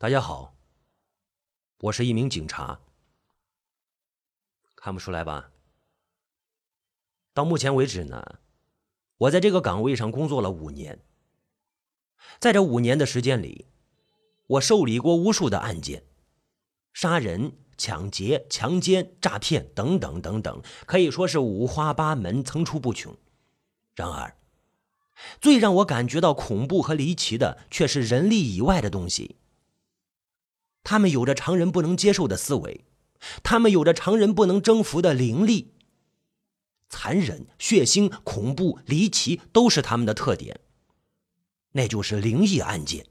大家好，我是一名警察，看不出来吧？到目前为止呢，我在这个岗位上工作了五年，在这五年的时间里，我受理过无数的案件，杀人、抢劫、强奸、诈骗等等等等，可以说是五花八门、层出不穷。然而，最让我感觉到恐怖和离奇的，却是人力以外的东西。他们有着常人不能接受的思维，他们有着常人不能征服的灵力。残忍、血腥、恐怖、离奇，都是他们的特点。那就是灵异案件。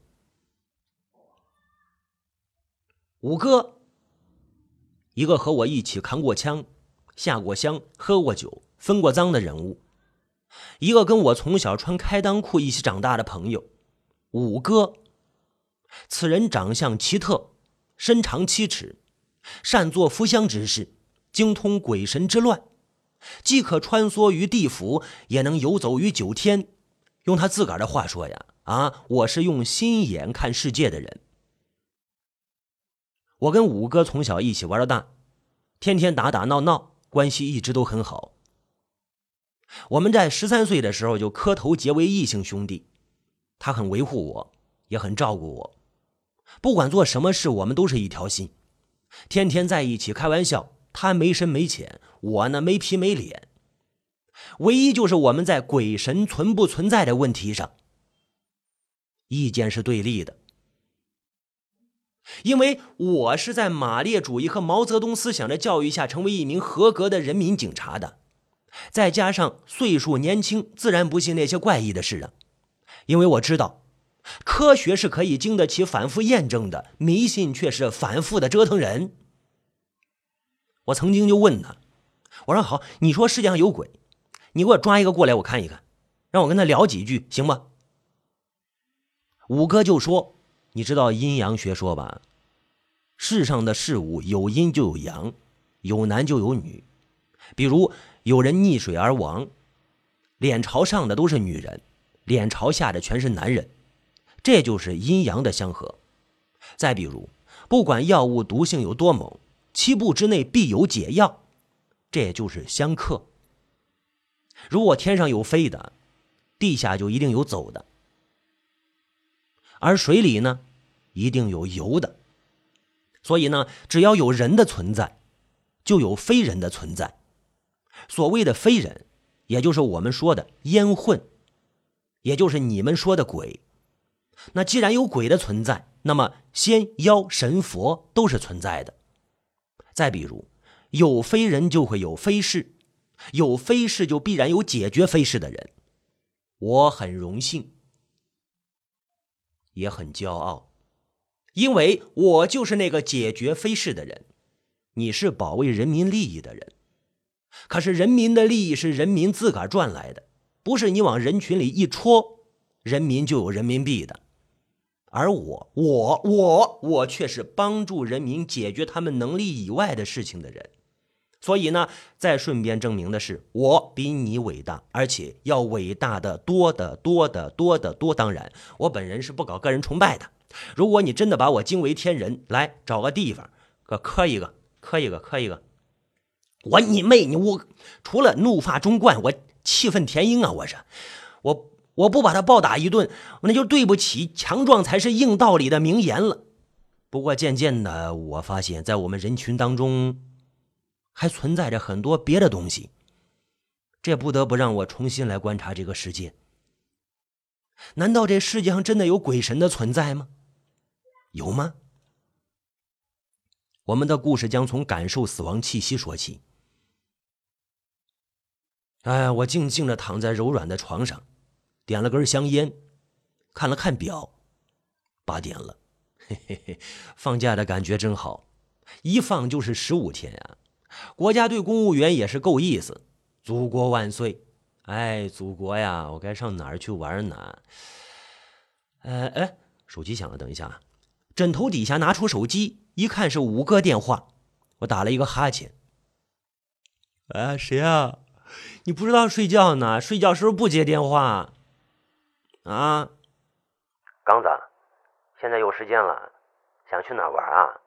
五哥，一个和我一起扛过枪、下过乡、喝过酒、分过赃的人物，一个跟我从小穿开裆裤一起长大的朋友，五哥。此人长相奇特。身长七尺，善做扶香之事，精通鬼神之乱，既可穿梭于地府，也能游走于九天。用他自个儿的话说呀，啊，我是用心眼看世界的人。我跟五哥从小一起玩到大，天天打打闹闹，关系一直都很好。我们在十三岁的时候就磕头结为异姓兄弟，他很维护我，也很照顾我。不管做什么事，我们都是一条心，天天在一起开玩笑。他没深没浅，我呢没皮没脸。唯一就是我们在鬼神存不存在的问题上，意见是对立的。因为我是在马列主义和毛泽东思想的教育下成为一名合格的人民警察的，再加上岁数年轻，自然不信那些怪异的事啊。因为我知道。科学是可以经得起反复验证的，迷信却是反复的折腾人。我曾经就问他：“我说好，你说世界上有鬼，你给我抓一个过来，我看一看，让我跟他聊几句，行吗？”五哥就说：“你知道阴阳学说吧？世上的事物有阴就有阳，有男就有女。比如有人溺水而亡，脸朝上的都是女人，脸朝下的全是男人。”这就是阴阳的相合。再比如，不管药物毒性有多猛，七步之内必有解药，这也就是相克。如果天上有飞的，地下就一定有走的；而水里呢，一定有游的。所以呢，只要有人的存在，就有非人的存在。所谓的非人，也就是我们说的烟混，也就是你们说的鬼。那既然有鬼的存在，那么仙妖神佛都是存在的。再比如，有非人就会有非事，有非事就必然有解决非事的人。我很荣幸，也很骄傲，因为我就是那个解决非事的人。你是保卫人民利益的人，可是人民的利益是人民自个儿赚来的，不是你往人群里一戳，人民就有人民币的。而我，我，我，我却是帮助人民解决他们能力以外的事情的人，所以呢，再顺便证明的是，我比你伟大，而且要伟大的多得多得多得多。当然，我本人是不搞个人崇拜的。如果你真的把我惊为天人，来找个地方，个磕一个，磕一个，磕一个。我你妹你我，除了怒发冲冠，我气愤填膺啊！我是我。我不把他暴打一顿，那就对不起“强壮才是硬道理”的名言了。不过渐渐的，我发现，在我们人群当中，还存在着很多别的东西。这不得不让我重新来观察这个世界。难道这世界上真的有鬼神的存在吗？有吗？我们的故事将从感受死亡气息说起。哎，我静静的躺在柔软的床上。点了根香烟，看了看表，八点了。嘿嘿嘿，放假的感觉真好，一放就是十五天呀！国家对公务员也是够意思。祖国万岁！哎，祖国呀，我该上哪儿去玩呢？呃，哎，手机响了，等一下啊。枕头底下拿出手机，一看是五哥电话，我打了一个哈欠。啊，谁啊？你不知道睡觉呢？睡觉时候不接电话。啊，刚子，现在有时间了，想去哪玩啊？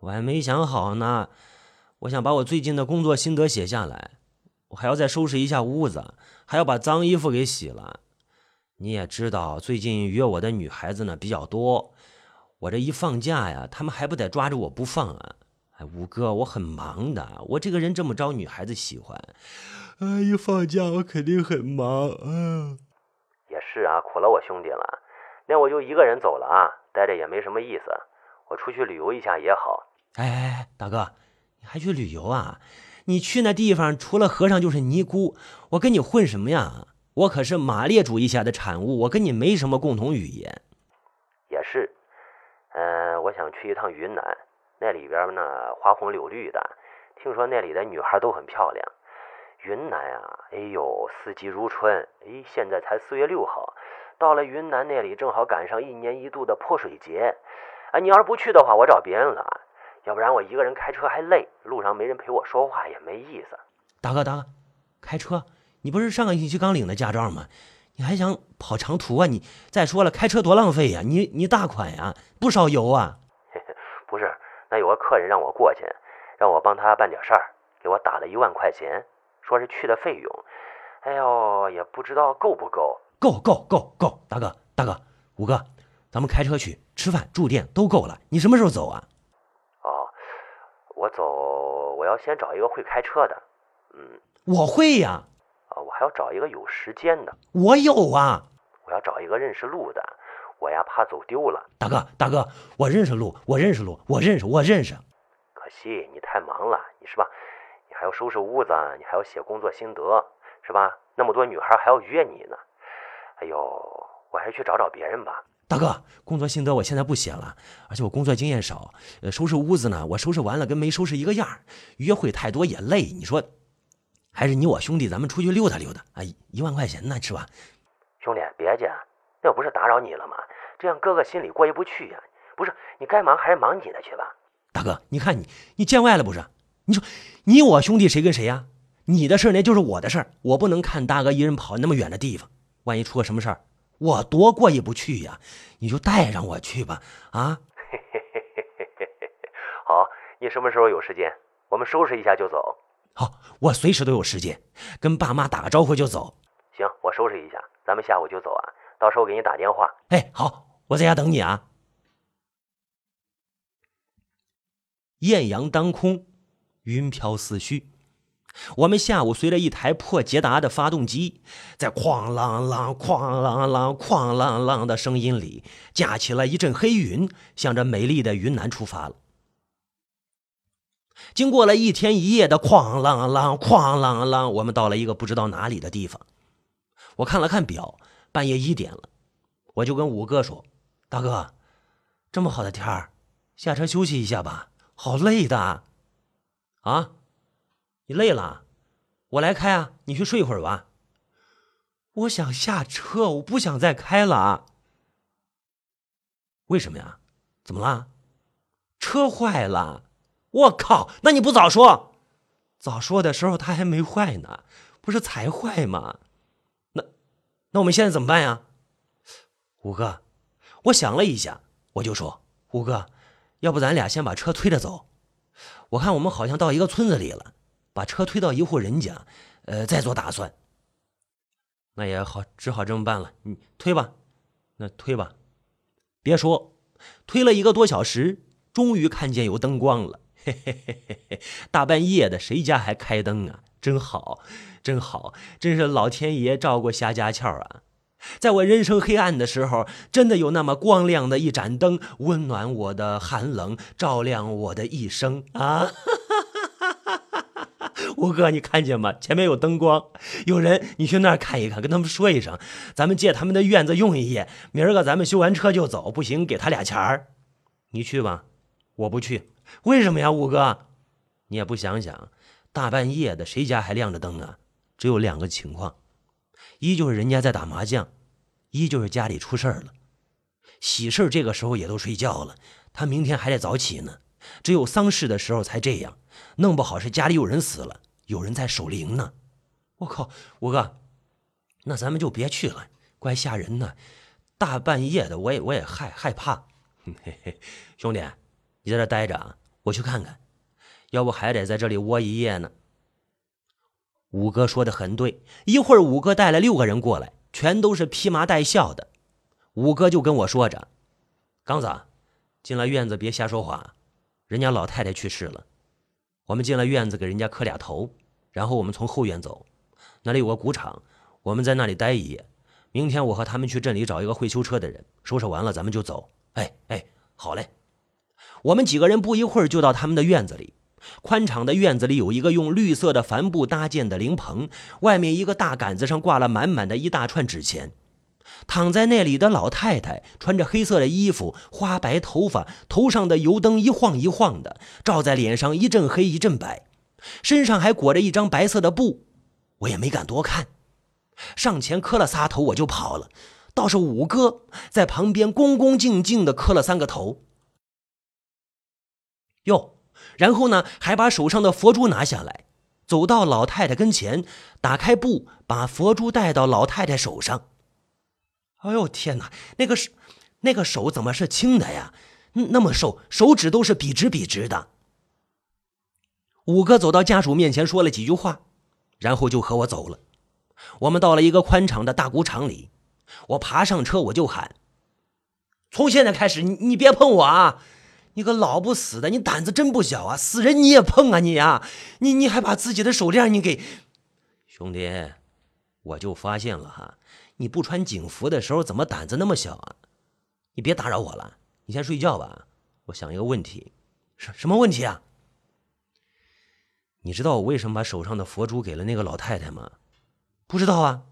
我还没想好呢。我想把我最近的工作心得写下来，我还要再收拾一下屋子，还要把脏衣服给洗了。你也知道，最近约我的女孩子呢比较多，我这一放假呀，他们还不得抓着我不放啊！哎，五哥，我很忙的，我这个人这么招女孩子喜欢。哎，一放假我肯定很忙。嗯，也是啊，苦了我兄弟了。那我就一个人走了啊，待着也没什么意思。我出去旅游一下也好。哎哎哎，大哥，你还去旅游啊？你去那地方除了和尚就是尼姑，我跟你混什么呀？我可是马列主义下的产物，我跟你没什么共同语言。也是，嗯，我想去一趟云南，那里边呢花红柳绿的，听说那里的女孩都很漂亮。云南啊，哎呦，四季如春。哎，现在才四月六号，到了云南那里正好赶上一年一度的泼水节。哎，你要是不去的话，我找别人了，要不然我一个人开车还累，路上没人陪我说话也没意思。大哥，大哥，开车。你不是上个星期刚领的驾照吗？你还想跑长途啊？你再说了，开车多浪费呀！你你大款呀，不烧油啊？不是，那有个客人让我过去，让我帮他办点事儿，给我打了一万块钱，说是去的费用。哎呦，也不知道够不够。够够够够！大哥大哥，五哥，咱们开车去吃饭住店都够了。你什么时候走啊？哦，我走，我要先找一个会开车的。嗯，我会呀。啊我还要找一个有时间的，我有啊。我要找一个认识路的，我呀怕走丢了。大哥，大哥，我认识路，我认识路，我认识，我认识。可惜你太忙了，你是吧？你还要收拾屋子，你还要写工作心得，是吧？那么多女孩还要约你呢。哎呦，我还是去找找别人吧。大哥，工作心得我现在不写了，而且我工作经验少，呃，收拾屋子呢，我收拾完了跟没收拾一个样约会太多也累，你说。还是你我兄弟，咱们出去溜达溜达啊！一万块钱呢，是吧？兄弟，别介，那不是打扰你了吗？这样哥哥心里过意不去呀。不是，你该忙还是忙你的去吧。大哥，你看你，你见外了不是？你说你我兄弟谁跟谁呀？你的事儿那就是我的事儿，我不能看大哥一人跑那么远的地方，万一出个什么事儿，我多过意不去呀。你就带上我去吧，啊？好，你什么时候有时间？我们收拾一下就走。好，我随时都有时间，跟爸妈打个招呼就走。行，我收拾一下，咱们下午就走啊。到时候给你打电话。哎，好，我在家等你啊。艳阳当空，云飘思绪。我们下午随着一台破捷达的发动机，在哐啷啷、哐啷啷、哐啷啷的声音里，架起了一阵黑云，向着美丽的云南出发了。经过了一天一夜的哐啷啷、哐啷啷，我们到了一个不知道哪里的地方。我看了看表，半夜一点了，我就跟五哥说：“大哥，这么好的天儿，下车休息一下吧，好累的。”啊，你累了？我来开啊，你去睡一会儿吧。我想下车，我不想再开了。为什么呀？怎么了？车坏了。我靠！那你不早说，早说的时候它还没坏呢，不是才坏吗？那那我们现在怎么办呀？五哥，我想了一下，我就说五哥，要不咱俩先把车推着走？我看我们好像到一个村子里了，把车推到一户人家，呃，再做打算。那也好，只好这么办了。你推吧，那推吧。别说，推了一个多小时，终于看见有灯光了。嘿嘿嘿嘿嘿！大半夜的，谁家还开灯啊？真好，真好，真是老天爷照顾瞎家俏啊！在我人生黑暗的时候，真的有那么光亮的一盏灯，温暖我的寒冷，照亮我的一生啊！吴哥，你看见吗？前面有灯光，有人，你去那儿看一看，跟他们说一声，咱们借他们的院子用一夜，明儿个咱们修完车就走，不行给他俩钱儿。你去吧，我不去。为什么呀，五哥？你也不想想，大半夜的，谁家还亮着灯啊？只有两个情况：一就是人家在打麻将，一就是家里出事儿了。喜事这个时候也都睡觉了，他明天还得早起呢。只有丧事的时候才这样，弄不好是家里有人死了，有人在守灵呢。我靠，五哥，那咱们就别去了，怪吓人呢。大半夜的，我也我也害害怕。兄弟，你在这待着啊，我去看看，要不还得在这里窝一夜呢。五哥说的很对，一会儿五哥带了六个人过来，全都是披麻戴孝的。五哥就跟我说着：“刚子，进了院子别瞎说话，人家老太太去世了。我们进了院子给人家磕俩头，然后我们从后院走，那里有个谷场，我们在那里待一夜。明天我和他们去镇里找一个会修车的人，收拾完了咱们就走。哎哎，好嘞。我们几个人不一会儿就到他们的院子里。宽敞的院子里有一个用绿色的帆布搭建的灵棚，外面一个大杆子上挂了满满的一大串纸钱。躺在那里的老太太穿着黑色的衣服，花白头发，头上的油灯一晃一晃的，照在脸上一阵黑一阵白，身上还裹着一张白色的布。我也没敢多看，上前磕了仨头，我就跑了。倒是五哥在旁边恭恭敬敬的磕了三个头。哟，然后呢，还把手上的佛珠拿下来，走到老太太跟前，打开布，把佛珠戴到老太太手上。哎呦天哪，那个手，那个手怎么是青的呀？那么瘦，手指都是笔直笔直的。五哥走到家属面前说了几句话，然后就和我走了。我们到了一个宽敞的大谷场里，我爬上车我就喊：“从现在开始，你你别碰我啊！你个老不死的，你胆子真不小啊！死人你也碰啊你啊！你你还把自己的手链你给……兄弟，我就发现了哈。”你不穿警服的时候，怎么胆子那么小啊？你别打扰我了，你先睡觉吧。我想一个问题，什什么问题啊？你知道我为什么把手上的佛珠给了那个老太太吗？不知道啊。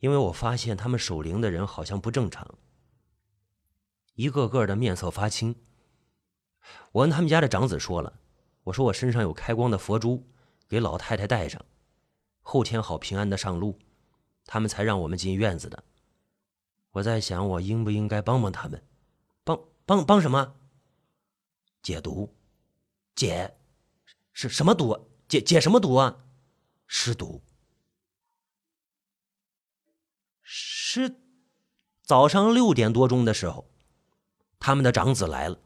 因为我发现他们守灵的人好像不正常，一个个的面色发青。我跟他们家的长子说了，我说我身上有开光的佛珠，给老太太带上，后天好平安的上路。他们才让我们进院子的。我在想，我应不应该帮帮他们？帮帮帮什么？解毒？解是什么毒？解解什么毒啊？尸毒。是早上六点多钟的时候，他们的长子来了。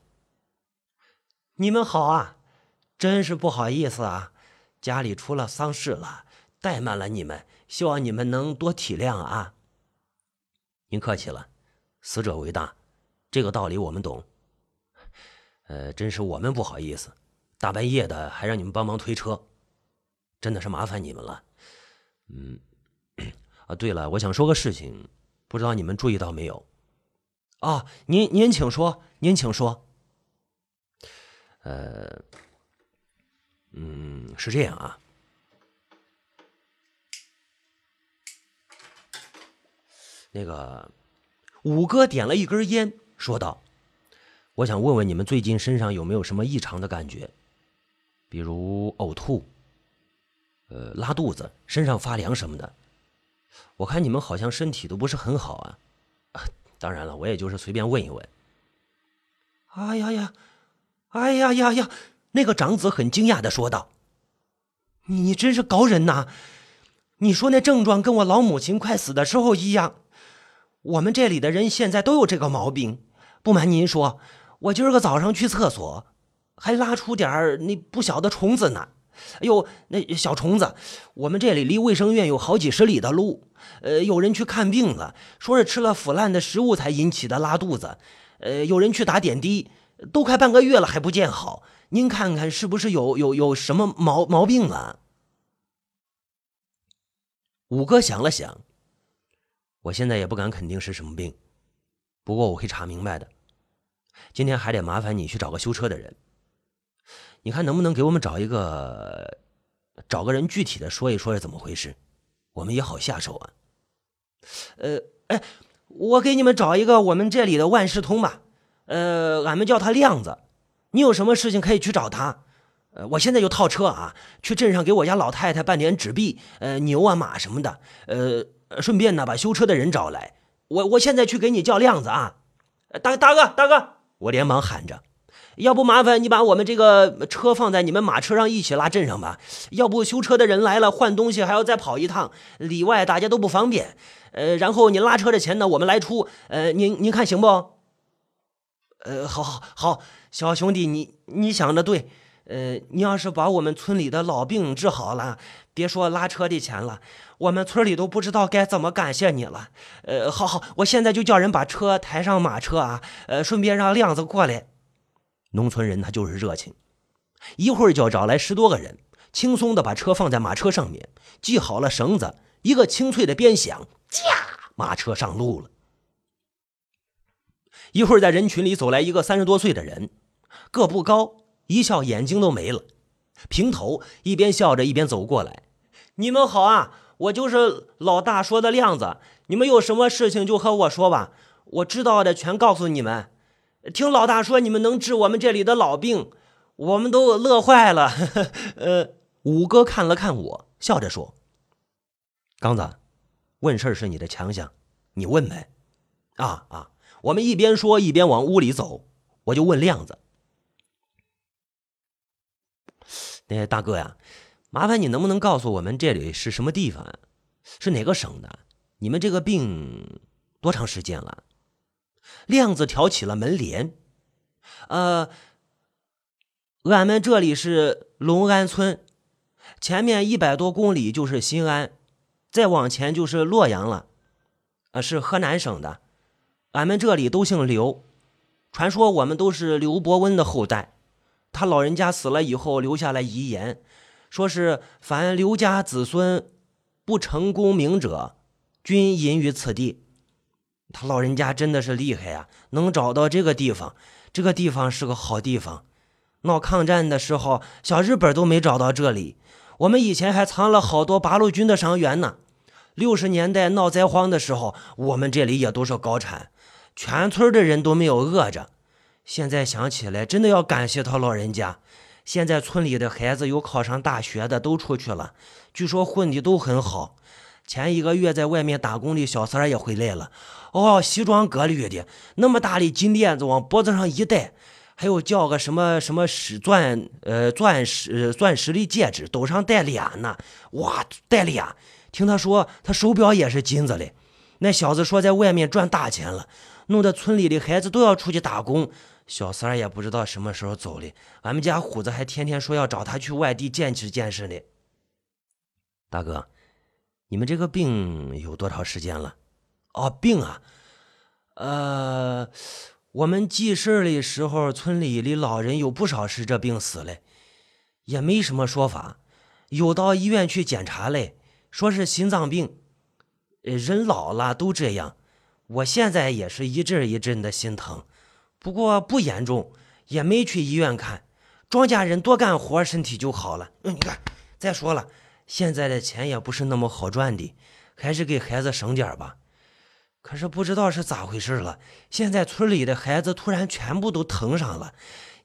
你们好啊，真是不好意思啊，家里出了丧事了，怠慢了你们。希望你们能多体谅啊！您客气了，死者为大，这个道理我们懂。呃，真是我们不好意思，大半夜的还让你们帮忙推车，真的是麻烦你们了。嗯，啊，对了，我想说个事情，不知道你们注意到没有？啊，您您请说，您请说。呃，嗯，是这样啊。那个五哥点了一根烟，说道：“我想问问你们最近身上有没有什么异常的感觉，比如呕吐、呃拉肚子、身上发凉什么的。我看你们好像身体都不是很好啊。当然了，我也就是随便问一问。”哎呀呀，哎呀呀呀！那个长子很惊讶的说道：“你真是高人呐！你说那症状跟我老母亲快死的时候一样。”我们这里的人现在都有这个毛病。不瞒您说，我今儿个早上去厕所，还拉出点儿那不小的虫子呢。哎呦，那小虫子！我们这里离卫生院有好几十里的路。呃，有人去看病了，说是吃了腐烂的食物才引起的拉肚子。呃，有人去打点滴，都快半个月了还不见好。您看看是不是有有有什么毛毛病了？五哥想了想。我现在也不敢肯定是什么病，不过我会查明白的。今天还得麻烦你去找个修车的人，你看能不能给我们找一个，找个人具体的说一说是怎么回事，我们也好下手啊。呃，哎，我给你们找一个我们这里的万事通吧，呃，俺们叫他亮子，你有什么事情可以去找他。呃，我现在就套车啊，去镇上给我家老太太办点纸币，呃，牛啊马什么的，呃。顺便呢，把修车的人找来。我我现在去给你叫亮子啊，大大哥大哥，我连忙喊着，要不麻烦你把我们这个车放在你们马车上一起拉镇上吧。要不修车的人来了换东西还要再跑一趟，里外大家都不方便。呃，然后你拉车的钱呢，我们来出。呃，您您看行不？呃，好，好，好，小兄弟，你你想的对。呃，你要是把我们村里的老病治好了，别说拉车的钱了，我们村里都不知道该怎么感谢你了。呃，好好，我现在就叫人把车抬上马车啊，呃，顺便让亮子过来。农村人他就是热情，一会儿就找来十多个人，轻松的把车放在马车上面，系好了绳子，一个清脆的鞭响，驾，马车上路了。一会儿在人群里走来一个三十多岁的人，个不高。一笑，眼睛都没了，平头，一边笑着一边走过来。你们好啊，我就是老大说的亮子。你们有什么事情就和我说吧，我知道的全告诉你们。听老大说你们能治我们这里的老病，我们都乐坏了。呃，五哥看了看我，笑着说：“刚子，问事是你的强项，你问呗。”啊啊！我们一边说一边往屋里走，我就问亮子。那大哥呀，麻烦你能不能告诉我们这里是什么地方啊？是哪个省的？你们这个病多长时间了？亮子挑起了门帘。呃，俺们这里是龙安村，前面一百多公里就是新安，再往前就是洛阳了。呃，是河南省的。俺们这里都姓刘，传说我们都是刘伯温的后代。他老人家死了以后，留下了遗言，说是凡刘家子孙不成功名者，均隐于此地。他老人家真的是厉害啊，能找到这个地方。这个地方是个好地方。闹抗战的时候，小日本都没找到这里。我们以前还藏了好多八路军的伤员呢。六十年代闹灾荒的时候，我们这里也都是高产，全村的人都没有饿着。现在想起来，真的要感谢他老人家。现在村里的孩子有考上大学的都出去了，据说混的都很好。前一个月在外面打工的小三也回来了，哦，西装革履的，那么大的金链子往脖子上一戴，还有叫个什么什么石钻呃钻石钻石的戒指，兜上戴俩呢。哇，戴俩！听他说，他手表也是金子的。那小子说在外面赚大钱了，弄得村里的孩子都要出去打工。小三儿也不知道什么时候走的，俺们家虎子还天天说要找他去外地见识见识呢。大哥，你们这个病有多长时间了？哦，病啊，呃，我们记事的时候，村里的老人有不少是这病死嘞，也没什么说法。有到医院去检查嘞，说是心脏病。人老了都这样，我现在也是一阵一阵的心疼。不过不严重，也没去医院看。庄稼人多干活，身体就好了。嗯，你看，再说了，现在的钱也不是那么好赚的，还是给孩子省点吧。可是不知道是咋回事了，现在村里的孩子突然全部都疼上了，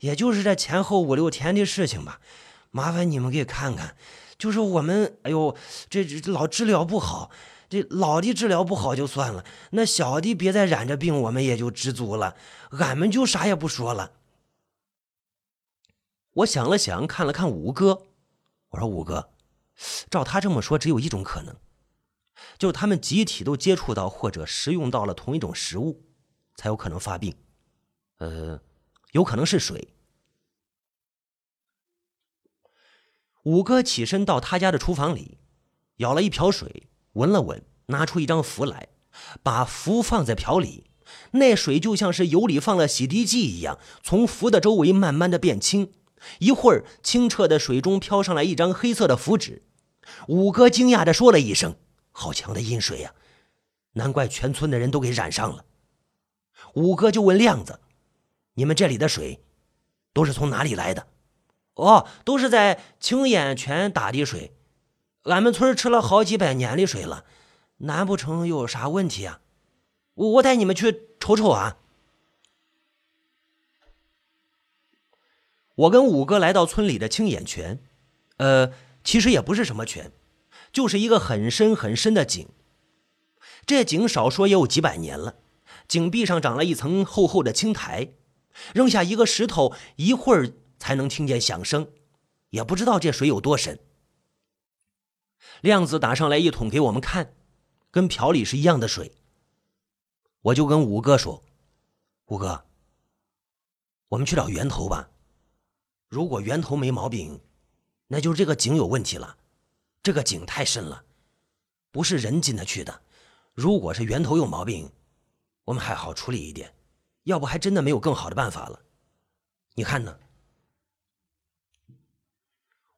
也就是这前后五六天的事情吧。麻烦你们给看看，就是我们，哎呦，这这老治疗不好。这老的治疗不好就算了，那小的别再染着病，我们也就知足了。俺们就啥也不说了。我想了想，看了看五哥，我说：“五哥，照他这么说，只有一种可能，就是他们集体都接触到或者食用到了同一种食物，才有可能发病。呃，有可能是水。”五哥起身到他家的厨房里，舀了一瓢水。闻了闻，拿出一张符来，把符放在瓢里，那水就像是油里放了洗涤剂一样，从符的周围慢慢的变清。一会儿，清澈的水中飘上来一张黑色的符纸。五哥惊讶的说了一声：“好强的阴水呀！难怪全村的人都给染上了。”五哥就问亮子：“你们这里的水都是从哪里来的？”“哦，都是在青眼泉打的水。”俺们村吃了好几百年的水了，难不成有啥问题啊？我我带你们去瞅瞅啊！我跟五哥来到村里的青眼泉，呃，其实也不是什么泉，就是一个很深很深的井。这井少说也有几百年了，井壁上长了一层厚厚的青苔，扔下一个石头，一会儿才能听见响声，也不知道这水有多深。亮子打上来一桶给我们看，跟瓢里是一样的水。我就跟五哥说：“五哥，我们去找源头吧。如果源头没毛病，那就是这个井有问题了。这个井太深了，不是人进得去的。如果是源头有毛病，我们还好处理一点，要不还真的没有更好的办法了。你看呢？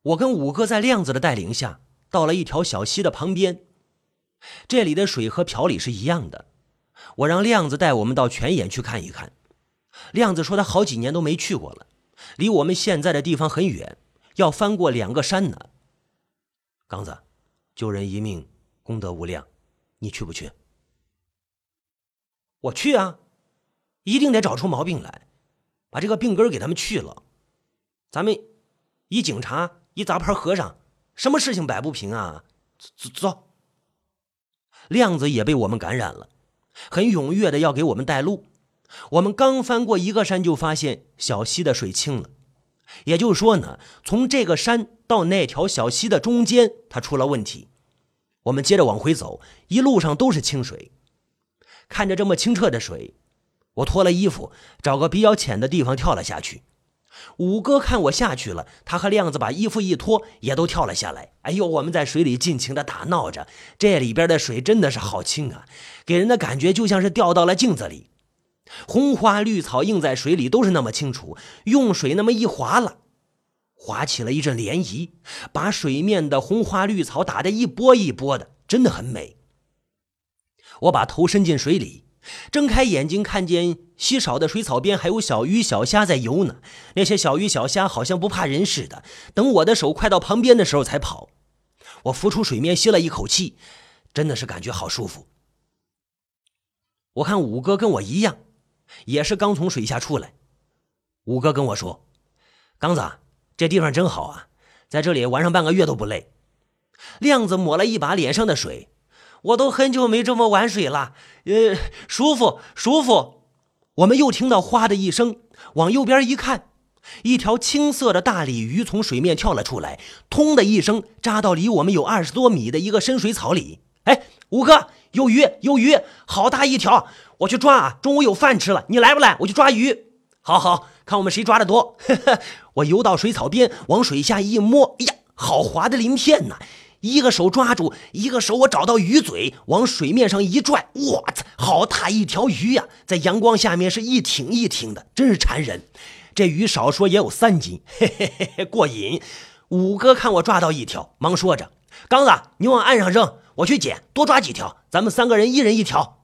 我跟五哥在亮子的带领下，到了一条小溪的旁边。这里的水和瓢里是一样的。我让亮子带我们到泉眼去看一看。亮子说他好几年都没去过了，离我们现在的地方很远，要翻过两个山呢。刚子，救人一命，功德无量，你去不去？我去啊，一定得找出毛病来，把这个病根给他们去了。咱们一警察一杂牌和尚，什么事情摆不平啊？走走。亮子也被我们感染了，很踊跃的要给我们带路。我们刚翻过一个山，就发现小溪的水清了。也就是说呢，从这个山到那条小溪的中间，它出了问题。我们接着往回走，一路上都是清水。看着这么清澈的水，我脱了衣服，找个比较浅的地方跳了下去。五哥看我下去了，他和亮子把衣服一脱，也都跳了下来。哎呦，我们在水里尽情的打闹着。这里边的水真的是好清啊，给人的感觉就像是掉到了镜子里。红花绿草映在水里都是那么清楚，用水那么一划了，划起了一阵涟漪，把水面的红花绿草打得一波一波的，真的很美。我把头伸进水里，睁开眼睛，看见稀少的水草边还有小鱼小虾在游呢。那些小鱼小虾好像不怕人似的，等我的手快到旁边的时候才跑。我浮出水面，吸了一口气，真的是感觉好舒服。我看五哥跟我一样。也是刚从水下出来，五哥跟我说：“刚子，这地方真好啊，在这里玩上半个月都不累。”亮子抹了一把脸上的水，我都很久没这么玩水了，呃，舒服舒服。我们又听到哗的一声，往右边一看，一条青色的大鲤鱼从水面跳了出来，通的一声扎到离我们有二十多米的一个深水草里。哎，五哥，有鱼有鱼，好大一条！我去抓啊！中午有饭吃了，你来不来？我去抓鱼。好好看我们谁抓的多。我游到水草边，往水下一摸，哎呀，好滑的鳞片呐！一个手抓住，一个手我找到鱼嘴，往水面上一拽，我操，好大一条鱼呀！在阳光下面是一挺一挺的，真是馋人。这鱼少说也有三斤，嘿嘿嘿嘿，过瘾。五哥看我抓到一条，忙说着：“刚子，你往岸上扔，我去捡，多抓几条，咱们三个人一人一条。”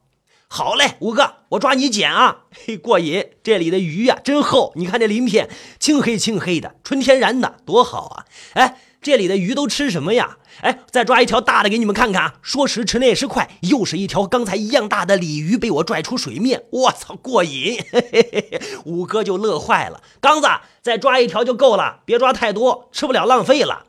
好嘞，五哥，我抓你捡啊！嘿，过瘾！这里的鱼呀，真厚，你看这鳞片，青黑青黑的，纯天然的，多好啊！哎，这里的鱼都吃什么呀？哎，再抓一条大的给你们看看啊。说时迟，那时快，又是一条刚才一样大的鲤鱼被我拽出水面。我操，过瘾！嘿嘿嘿，五哥就乐坏了。刚子，再抓一条就够了，别抓太多，吃不了浪费了。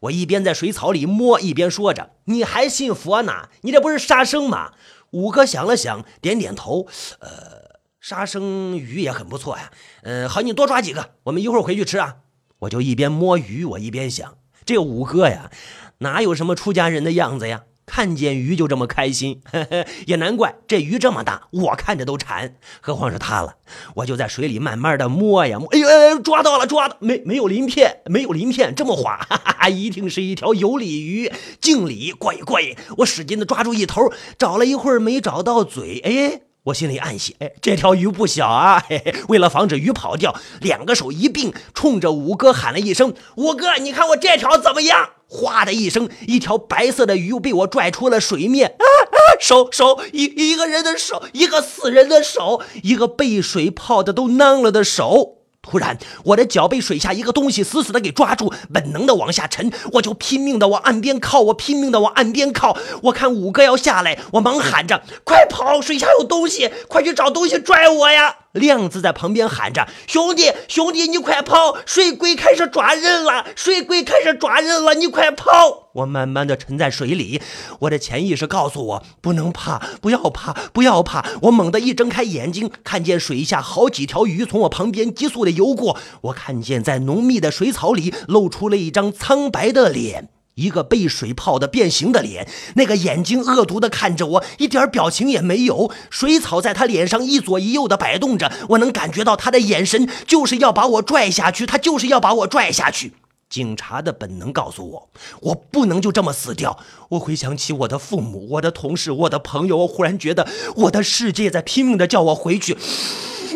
我一边在水草里摸，一边说着：“你还信佛呢？你这不是杀生吗？”五哥想了想，点点头。呃，杀生鱼也很不错呀。嗯，好，你多抓几个，我们一会儿回去吃啊。我就一边摸鱼，我一边想，这五哥呀，哪有什么出家人的样子呀？看见鱼就这么开心，也难怪这鱼这么大，我看着都馋，何况是它了。我就在水里慢慢的摸呀摸，哎呦哎呦，抓到了，抓到，没没有鳞片，没有鳞片，这么滑，哈哈哈，一定是一条有鲤鱼，敬礼，过瘾过瘾。我使劲的抓住一头，找了一会儿没找到嘴，哎，我心里暗喜，哎，这条鱼不小啊。嘿嘿，为了防止鱼跑掉，两个手一并，冲着五哥喊了一声：“五哥，你看我这条怎么样？”哗的一声，一条白色的鱼被我拽出了水面。啊啊！手手一一个人的手，一个死人的手，一个被水泡的都囊了的手。突然，我的脚被水下一个东西死死的给抓住，本能的往下沉，我就拼命的往岸边靠，我拼命的往岸边靠。我看五哥要下来，我忙喊着：“快跑！水下有东西，快去找东西拽我呀！”亮子在旁边喊着：“兄弟，兄弟，你快跑！水鬼开始抓人了！水鬼开始抓人了！你快跑！”我慢慢的沉在水里，我的潜意识告诉我不能怕，不要怕，不要怕。我猛地一睁开眼睛，看见水下好几条鱼从我旁边急速的游过。我看见在浓密的水草里露出了一张苍白的脸，一个被水泡的变形的脸，那个眼睛恶毒的看着我，一点表情也没有。水草在他脸上一左一右的摆动着，我能感觉到他的眼神就是要把我拽下去，他就是要把我拽下去。警察的本能告诉我，我不能就这么死掉。我回想起我的父母、我的同事、我的朋友，我忽然觉得我的世界在拼命的叫我回去。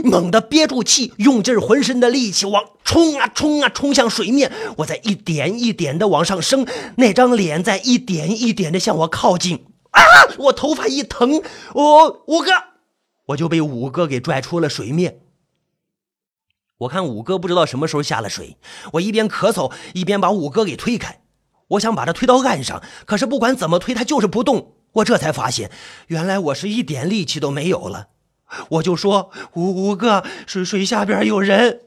猛地憋住气，用尽浑身的力气往冲啊冲啊冲向水面。我在一点一点的往上升，那张脸在一点一点的向我靠近。啊！我头发一疼，我五哥，我就被五哥给拽出了水面。我看五哥不知道什么时候下了水，我一边咳嗽一边把五哥给推开。我想把他推到岸上，可是不管怎么推，他就是不动。我这才发现，原来我是一点力气都没有了。我就说：“五五哥，水水下边有人。”